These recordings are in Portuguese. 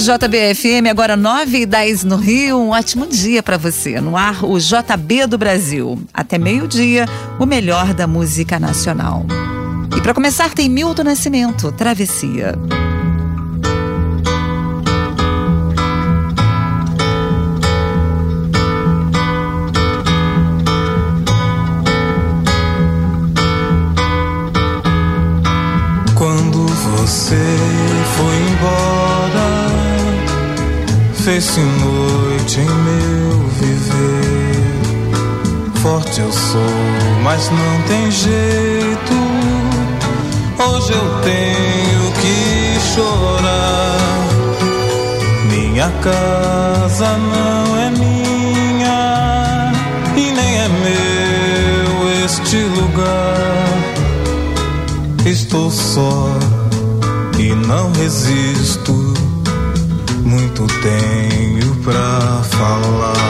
JBFM, agora 9 e 10 no Rio. Um ótimo dia para você. No ar, o JB do Brasil. Até meio-dia, o melhor da música nacional. E para começar, tem Milton Nascimento, Travessia. Quando você foi fez-se noite em meu viver. Forte eu sou, mas não tem jeito. Hoje eu tenho que chorar. Minha casa não é minha e nem é meu este lugar. Estou só e não resisto. Muito tenho pra falar.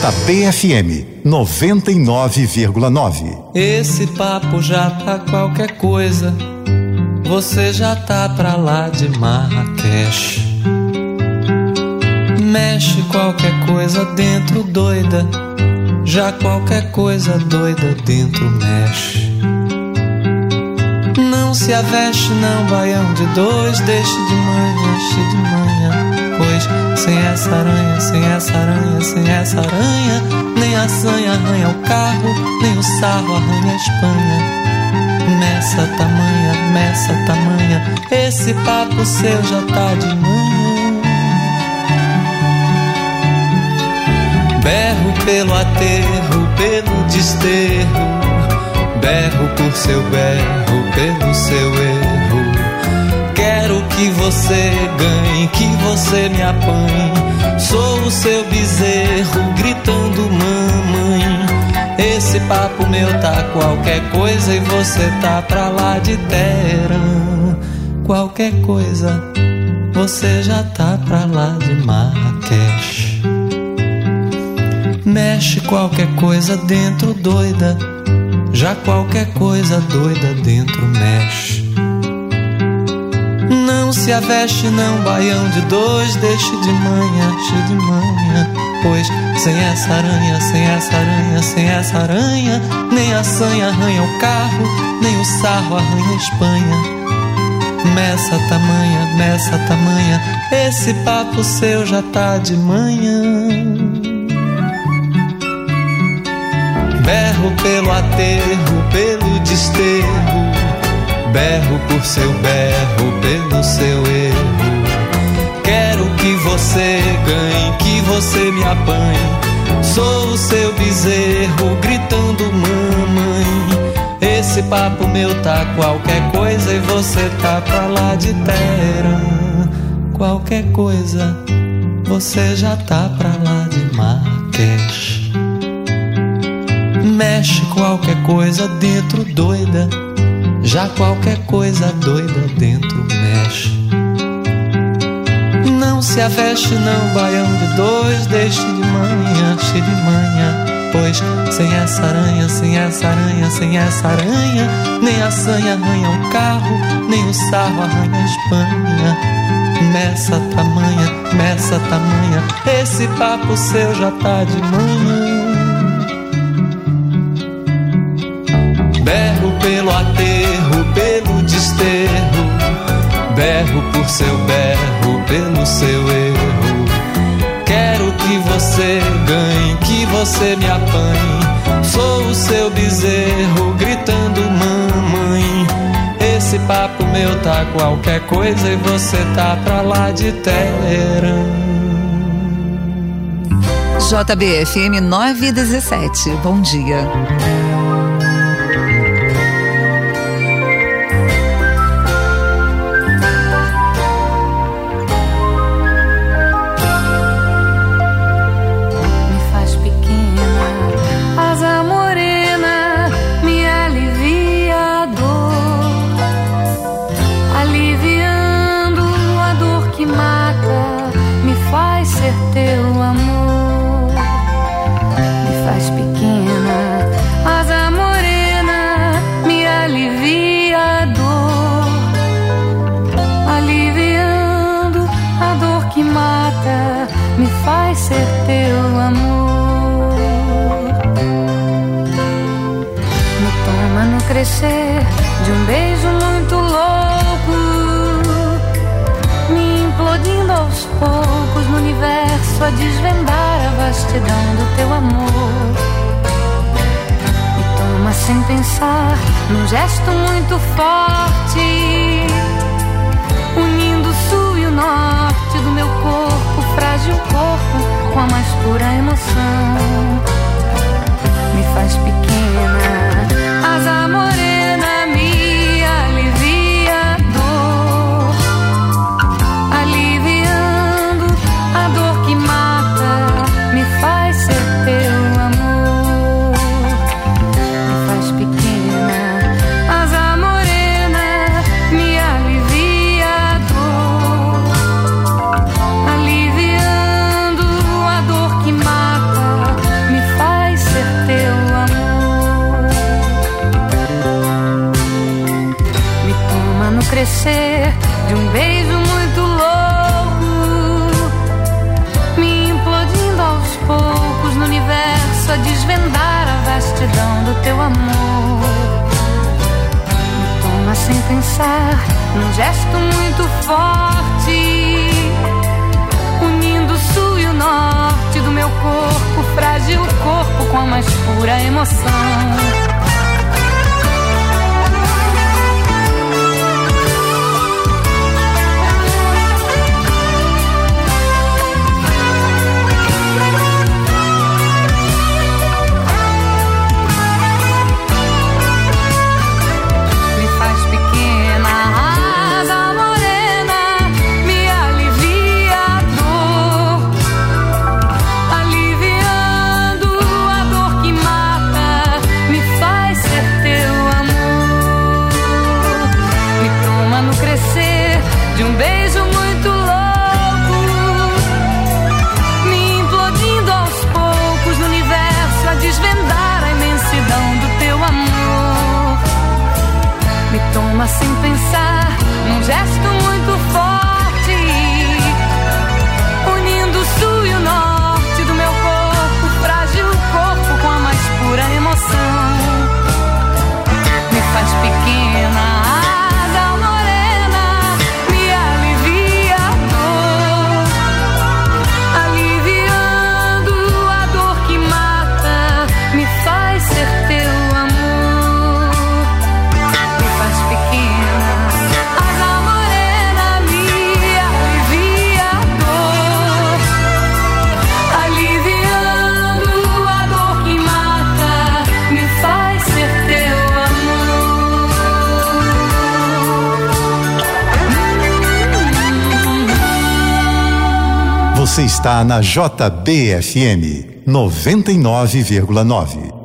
JBFM 99,9. Esse papo já tá qualquer coisa. Você já tá pra lá de Marrakech. Mexe qualquer coisa dentro doida. Já qualquer coisa doida dentro mexe. Não se aveste, não, baião de dois. Deixe de manhã, deixe de manhã. Pois sem essa aranha, sem essa aranha, sem essa aranha, nem a sanha arranha o carro, nem o sarro arranha a Espanha. Meça tamanha, meça tamanha, esse papo seu já tá de manhã. Berro pelo aterro, pelo desterro, berro por seu berro, pelo seu erro. Que você ganhe, que você me apanhe. Sou o seu bezerro, gritando mamãe. Esse papo meu tá qualquer coisa e você tá pra lá de terra. Qualquer coisa, você já tá pra lá de Marrakech. Mexe qualquer coisa dentro doida, já qualquer coisa doida dentro mexe. Não se aveste não, baião de dois, deixe de manhã, cheio de manhã. Pois sem essa aranha, sem essa aranha, sem essa aranha, nem a sanha arranha o carro, nem o sarro arranha a Espanha. Meça tamanha, meça tamanha, esse papo seu já tá de manhã. Berro pelo aterro, pelo desterro, berro por seu berro, pelo seu erro que você ganhe, que você me apanhe. Sou o seu bezerro gritando mamãe. Esse papo meu tá qualquer coisa e você tá pra lá de terra. Qualquer coisa, você já tá pra lá de Marrakech. Mexe qualquer coisa dentro doida, já qualquer coisa doida dentro mexe. Não se aveste não, baião de dois, deixe de manhã, cheio de manhã. Pois sem essa aranha, sem essa aranha, sem essa aranha, nem a sanha arranha o carro, nem o sarro arranha a Espanha. Meça tamanha, meça tamanha, esse papo seu já tá de manhã. Berro pelo aterro, berro por seu berro, pelo seu erro. Quero que você ganhe, que você me apanhe. Sou o seu bezerro, gritando mamãe. Esse papo meu tá qualquer coisa e você tá pra lá de Teherã. JBFM 917. Bom dia. De um beijo muito louco, me implodindo aos poucos no universo a desvendar a vastidão do teu amor. Me toma sem pensar, num gesto muito forte, unindo o sul e o norte do meu corpo, frágil corpo, com a mais pura emoção. Me faz pequena, do teu amor. Me toma sem pensar, num gesto muito forte, unindo o sul e o norte do meu corpo, frágil corpo com a mais pura emoção. Está na JBFM 99,9.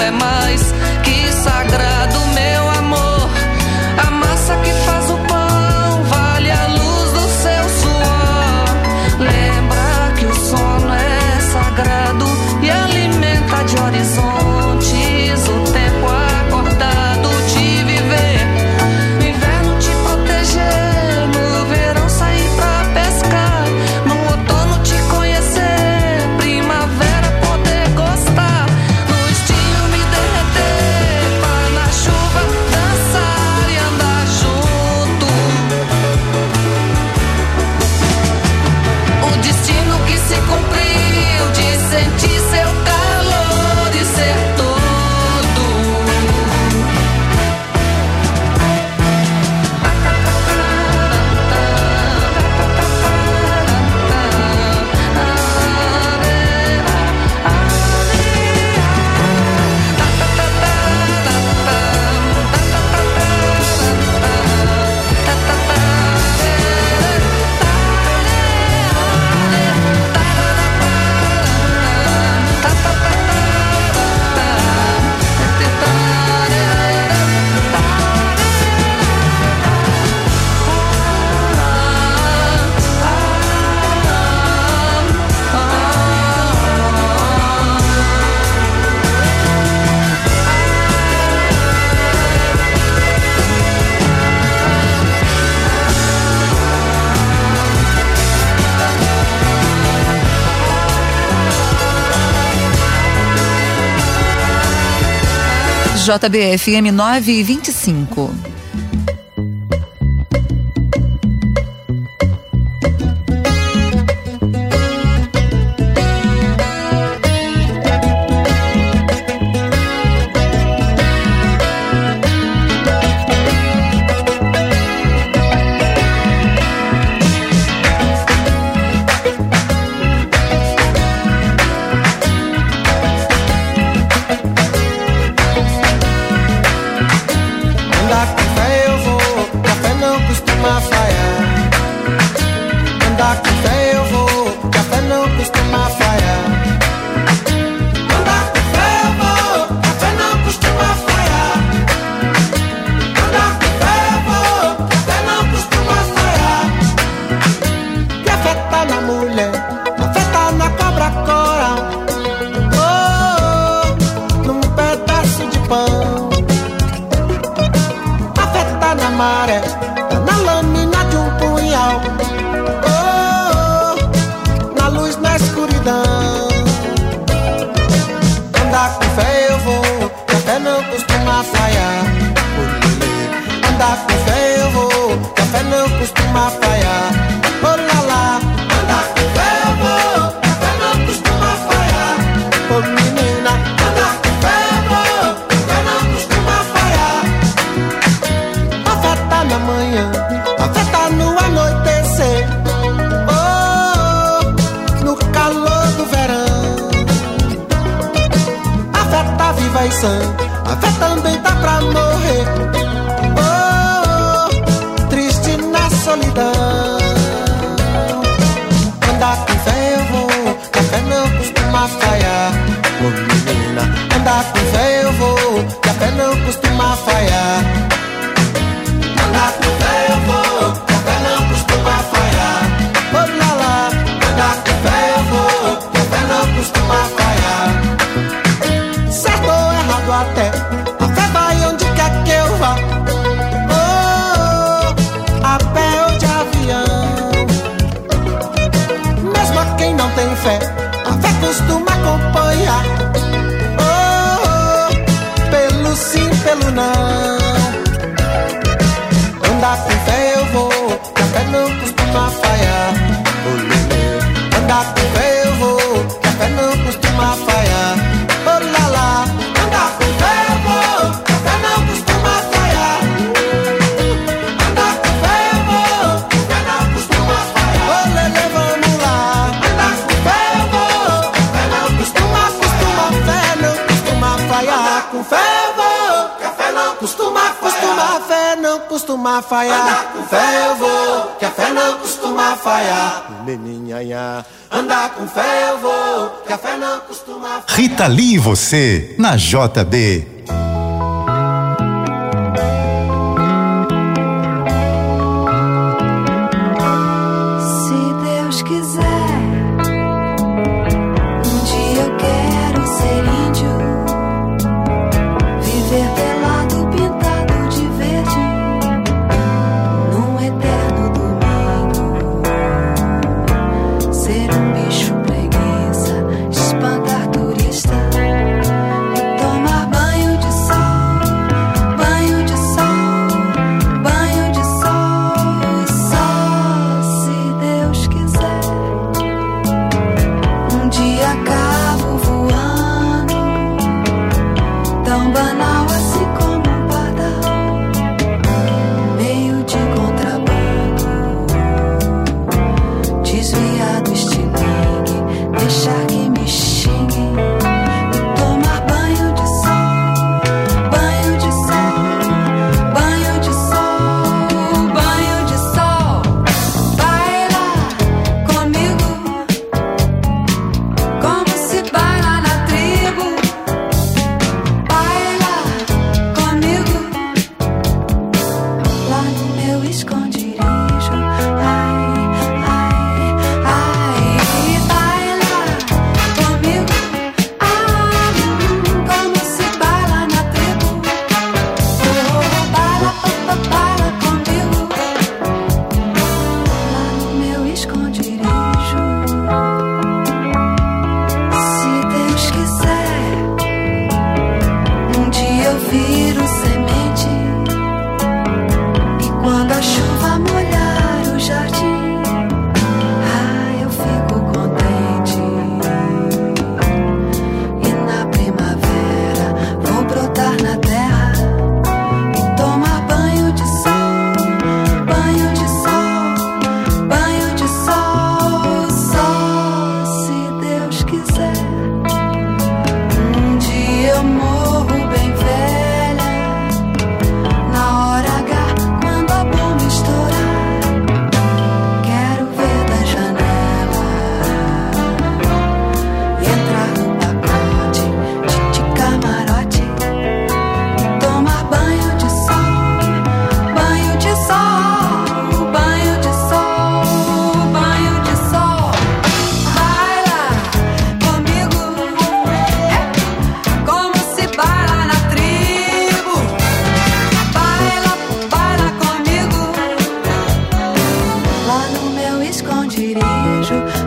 é mais JBFM 9 e 25. back costuma falhar. Com fé eu vou, que a fé não costuma falhar. Meninha, andar com fé eu vou, que a fé não costuma falhar. Rita Lee e você, na JB. tão banal assim dirijo.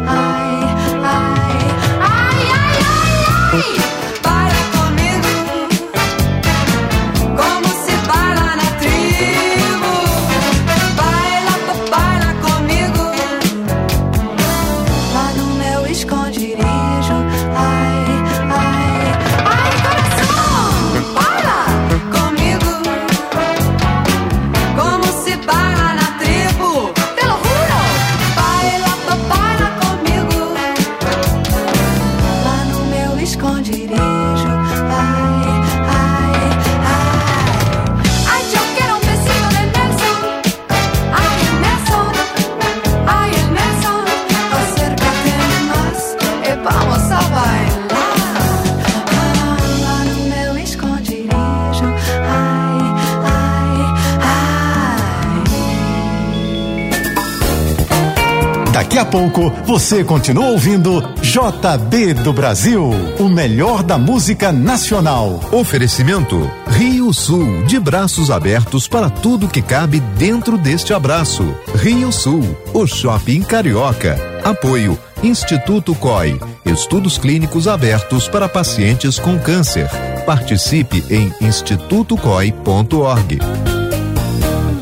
Pouco você continua ouvindo JB do Brasil, o melhor da música nacional. Oferecimento Rio Sul, de braços abertos para tudo que cabe dentro deste abraço. Rio Sul, o shopping carioca. Apoio Instituto COI, estudos clínicos abertos para pacientes com câncer. Participe em institutocoi.org.